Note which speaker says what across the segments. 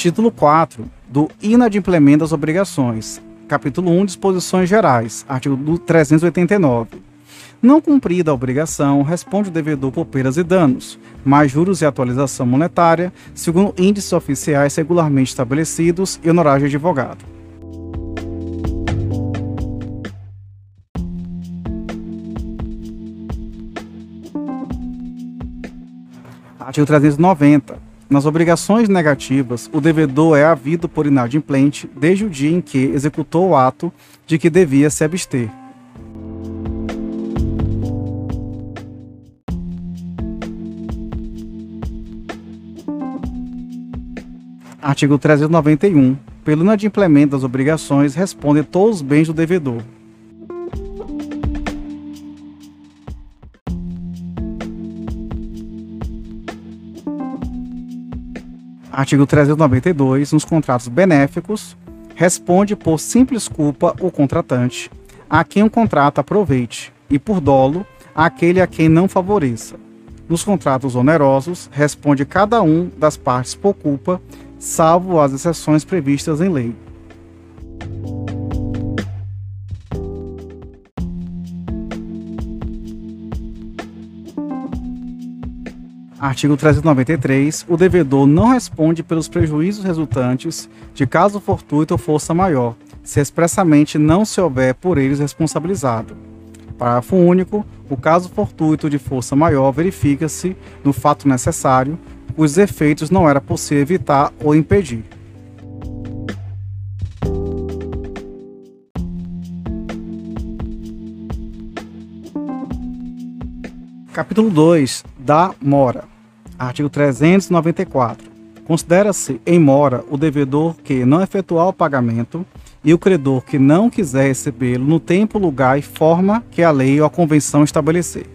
Speaker 1: Título 4 do Inadimplemento das Obrigações. Capítulo 1 Disposições Gerais. Artigo 389. Não cumprida a obrigação, responde o devedor por perdas e danos, mais juros e atualização monetária, segundo índices oficiais regularmente estabelecidos e honorários de advogado. Artigo 390. Nas obrigações negativas, o devedor é havido por inadimplente desde o dia em que executou o ato de que devia se abster. Artigo 391. Pelo inadimplemento das obrigações, respondem todos os bens do devedor, Artigo 392. Nos contratos benéficos, responde por simples culpa o contratante, a quem o contrato aproveite, e por dolo, aquele a quem não favoreça. Nos contratos onerosos, responde cada um das partes por culpa, salvo as exceções previstas em lei. Artigo 393. O devedor não responde pelos prejuízos resultantes de caso fortuito ou força maior, se expressamente não se houver por eles responsabilizado. Parágrafo único. O caso fortuito de força maior verifica-se no fato necessário, cujos efeitos não era possível evitar ou impedir. Capítulo 2 da mora. Artigo 394. Considera-se em mora o devedor que não efetuar o pagamento e o credor que não quiser recebê-lo no tempo, lugar e forma que a lei ou a convenção estabelecer.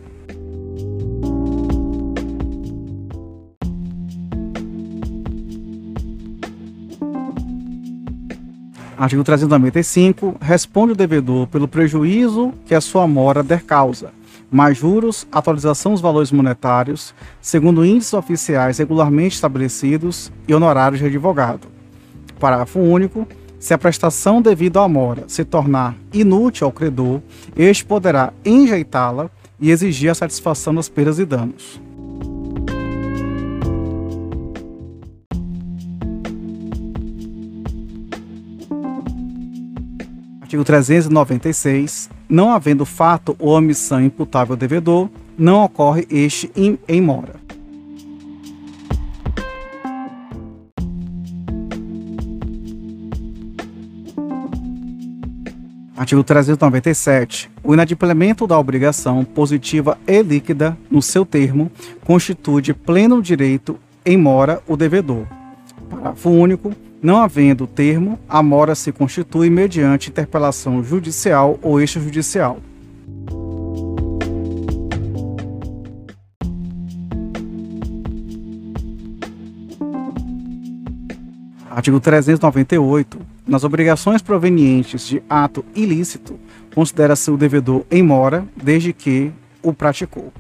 Speaker 1: Artigo 395. Responde o devedor pelo prejuízo que a sua mora der causa mais juros, atualização dos valores monetários, segundo índices oficiais regularmente estabelecidos e honorários de advogado. Parágrafo único. Se a prestação devida à mora se tornar inútil ao credor, este poderá enjeitá-la e exigir a satisfação das perdas e danos. Artigo 396. Não havendo fato ou omissão imputável ao devedor, não ocorre este em, em mora. Artigo 397. O inadimplemento da obrigação positiva e líquida, no seu termo, constitui de pleno direito em mora o devedor. Parágrafo único. Não havendo termo, a mora se constitui mediante interpelação judicial ou extrajudicial. Artigo 398. Nas obrigações provenientes de ato ilícito, considera-se o devedor em mora desde que o praticou.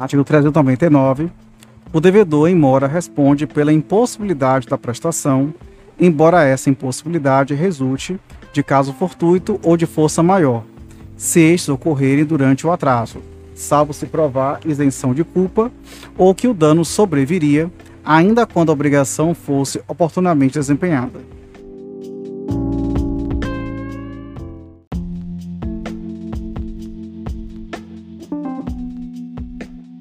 Speaker 1: Artigo 399. O devedor em mora responde pela impossibilidade da prestação, embora essa impossibilidade resulte de caso fortuito ou de força maior, se estes ocorrerem durante o atraso, salvo se provar isenção de culpa ou que o dano sobreviria, ainda quando a obrigação fosse oportunamente desempenhada.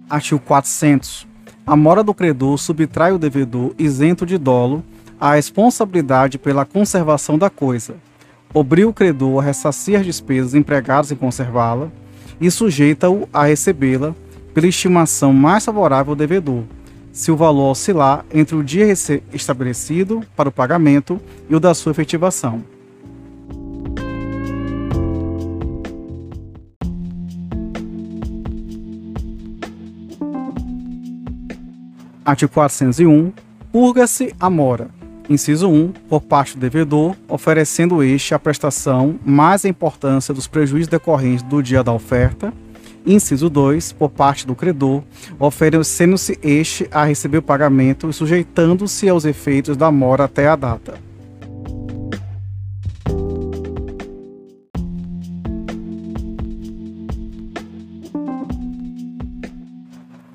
Speaker 1: Artigo 400. A mora do credor subtrai o devedor isento de dolo à responsabilidade pela conservação da coisa, obriga o credor a ressarcir as despesas empregadas em conservá-la e sujeita-o a recebê-la pela estimação mais favorável ao devedor, se o valor oscilar entre o dia estabelecido para o pagamento e o da sua efetivação. Artigo 401. Purga-se a mora. Inciso 1, por parte do devedor, oferecendo este a prestação mais a importância dos prejuízos decorrentes do dia da oferta. Inciso 2, por parte do credor, oferecendo-se este a receber o pagamento e sujeitando-se aos efeitos da mora até a data.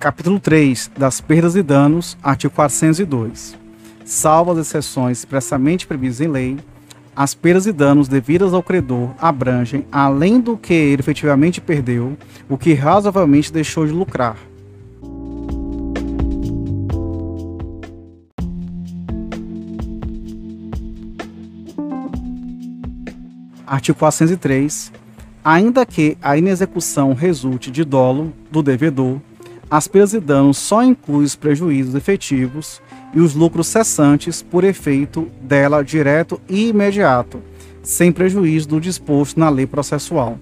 Speaker 1: Capítulo 3 das perdas e danos, artigo 402. Salvo as exceções expressamente previstas em lei, as perdas e danos devidas ao credor abrangem, além do que ele efetivamente perdeu, o que razoavelmente deixou de lucrar. Artigo 403. Ainda que a inexecução resulte de dolo do devedor, as perdas e danos só incluem os prejuízos efetivos e os lucros cessantes por efeito dela direto e imediato, sem prejuízo do disposto na lei processual.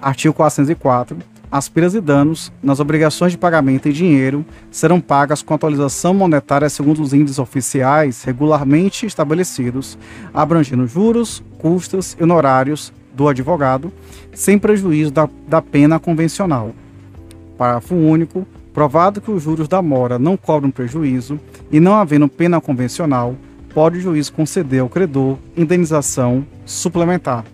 Speaker 1: Artigo 404 as perdas e danos nas obrigações de pagamento em dinheiro serão pagas com atualização monetária segundo os índices oficiais regularmente estabelecidos, abrangendo juros, custas e honorários do advogado, sem prejuízo da, da pena convencional. Parágrafo único. Provado que os juros da mora não cobram prejuízo e não havendo pena convencional, pode o juiz conceder ao credor indenização suplementar.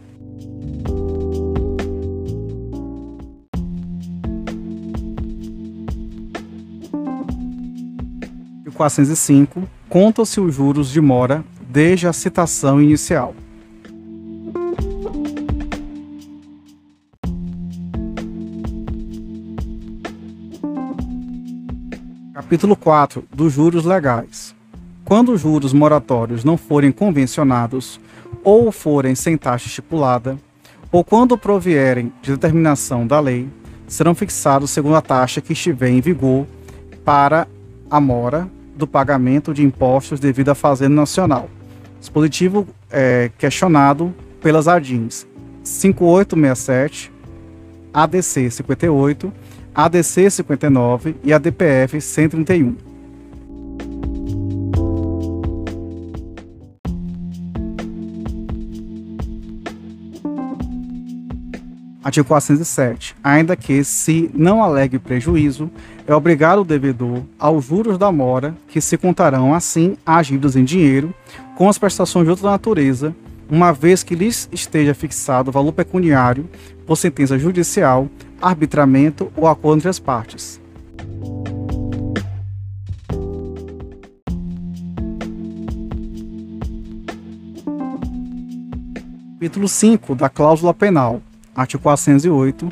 Speaker 1: 405, contam-se os juros de mora desde a citação inicial. Capítulo 4 dos juros legais. Quando os juros moratórios não forem convencionados ou forem sem taxa estipulada, ou quando provierem de determinação da lei, serão fixados segundo a taxa que estiver em vigor para a mora do pagamento de impostos devido à Fazenda Nacional. Dispositivo é, questionado pelas ADINs 5867, ADC 58, ADC 59 e ADPF 131. Artigo 407. Ainda que se não alegue prejuízo, é obrigado o devedor aos juros da mora, que se contarão assim dívidas em dinheiro, com as prestações de outra natureza, uma vez que lhes esteja fixado o valor pecuniário por sentença judicial, arbitramento ou acordo entre as partes. Capítulo 5 da cláusula penal artigo 408,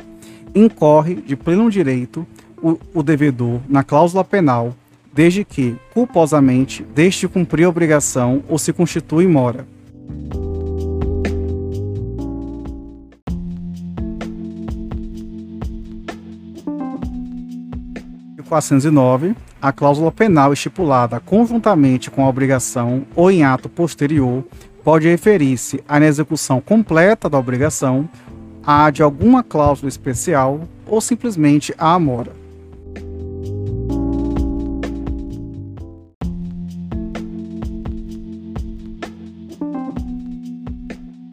Speaker 1: incorre de pleno direito o, o devedor na cláusula penal, desde que, culposamente, deixe de cumprir a obrigação ou se constitui mora. Artigo 409. A cláusula penal estipulada conjuntamente com a obrigação ou em ato posterior pode referir-se à execução completa da obrigação a de alguma cláusula especial ou simplesmente a amora.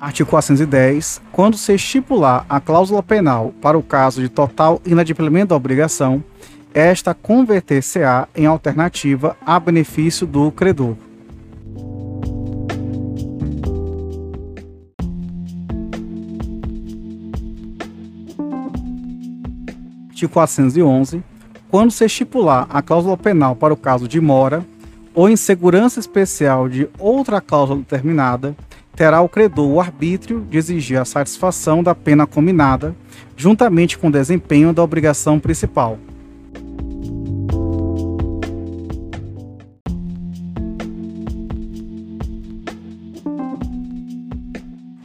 Speaker 1: Artigo 410. Quando se estipular a cláusula penal para o caso de total inadimplemento da obrigação, esta converter-se-á em alternativa a benefício do credor. Artigo 411, quando se estipular a cláusula penal para o caso de mora ou insegurança especial de outra cláusula determinada, terá o credor o arbítrio de exigir a satisfação da pena combinada, juntamente com o desempenho da obrigação principal.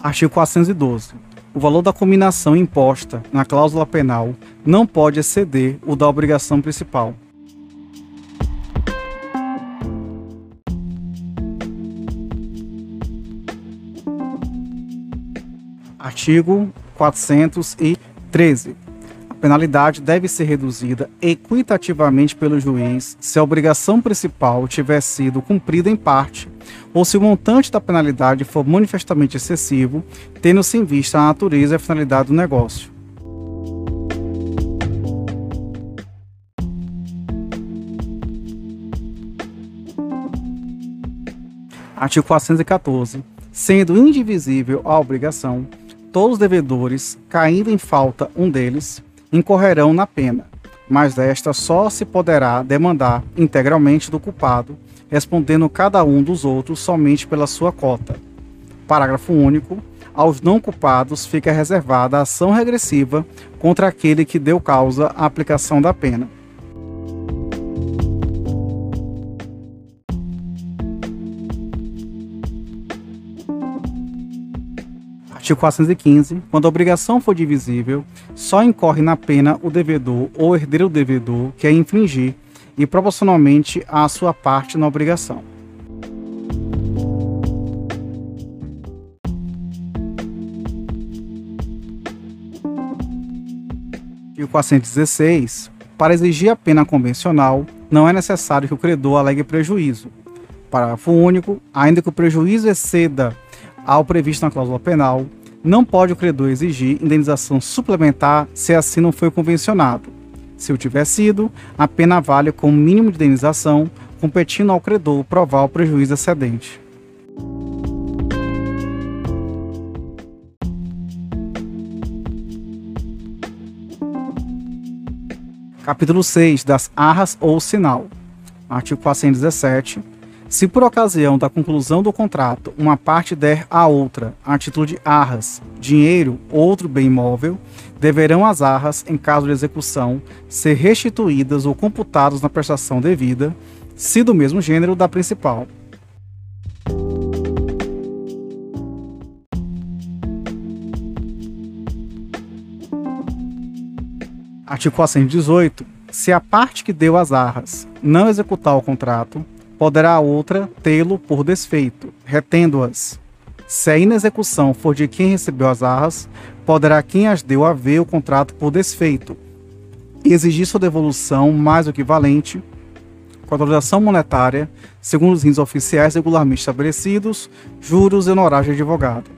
Speaker 1: Artigo 412 o valor da combinação imposta na cláusula penal não pode exceder o da obrigação principal. Artigo 413. 13. A penalidade deve ser reduzida equitativamente pelo juiz se a obrigação principal tiver sido cumprida em parte ou se o montante da penalidade for manifestamente excessivo, tendo-se em vista a natureza e a finalidade do negócio. Artigo 414. Sendo indivisível a obrigação, todos os devedores, caindo em falta um deles, incorrerão na pena, mas desta só se poderá demandar integralmente do culpado, respondendo cada um dos outros somente pela sua cota. Parágrafo único. Aos não culpados fica reservada a ação regressiva contra aquele que deu causa à aplicação da pena. Artigo 415. Quando a obrigação for divisível, só incorre na pena o devedor ou herdeiro do devedor que a infringir e proporcionalmente à sua parte na obrigação. Artigo 416. Para exigir a pena convencional, não é necessário que o credor alegue prejuízo. Parágrafo único. Ainda que o prejuízo exceda ao previsto na cláusula penal, não pode o credor exigir indenização suplementar se assim não foi convencionado. Se o tiver sido, a pena vale como mínimo de indenização, competindo ao credor provar o prejuízo excedente. Capítulo 6 das arras ou sinal. Artigo 417 se por ocasião da conclusão do contrato uma parte der à outra, a título de arras, dinheiro ou outro bem imóvel, deverão as arras, em caso de execução, ser restituídas ou computadas na prestação devida, se do mesmo gênero da principal. Artigo 418. Se a parte que deu as arras não executar o contrato, poderá a outra tê-lo por desfeito, retendo-as. Se a inexecução for de quem recebeu as arras, poderá quem as deu haver o contrato por desfeito e exigir sua devolução mais equivalente com autorização monetária, segundo os rins oficiais regularmente estabelecidos, juros e honorários de advogado.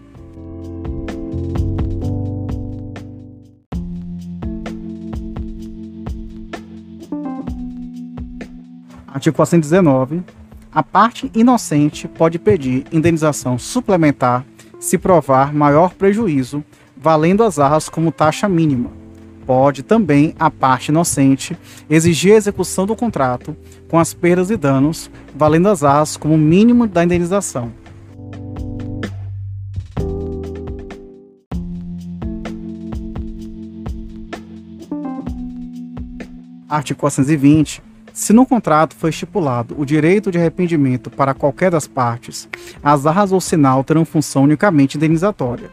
Speaker 1: Artigo 419. A parte inocente pode pedir indenização suplementar se provar maior prejuízo, valendo as arras como taxa mínima. Pode também a parte inocente exigir a execução do contrato com as perdas e danos, valendo as arras como mínimo da indenização. Artigo 420 se no contrato foi estipulado o direito de arrependimento para qualquer das partes, as arras ou sinal terão função unicamente indenizatória.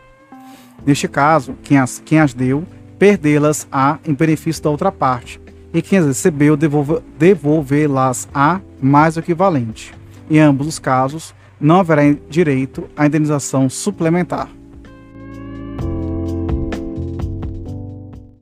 Speaker 1: Neste caso, quem as, quem as deu, perdê-las-á em benefício da outra parte, e quem as recebeu, devolvê-las-á mais equivalente. Em ambos os casos, não haverá direito à indenização suplementar.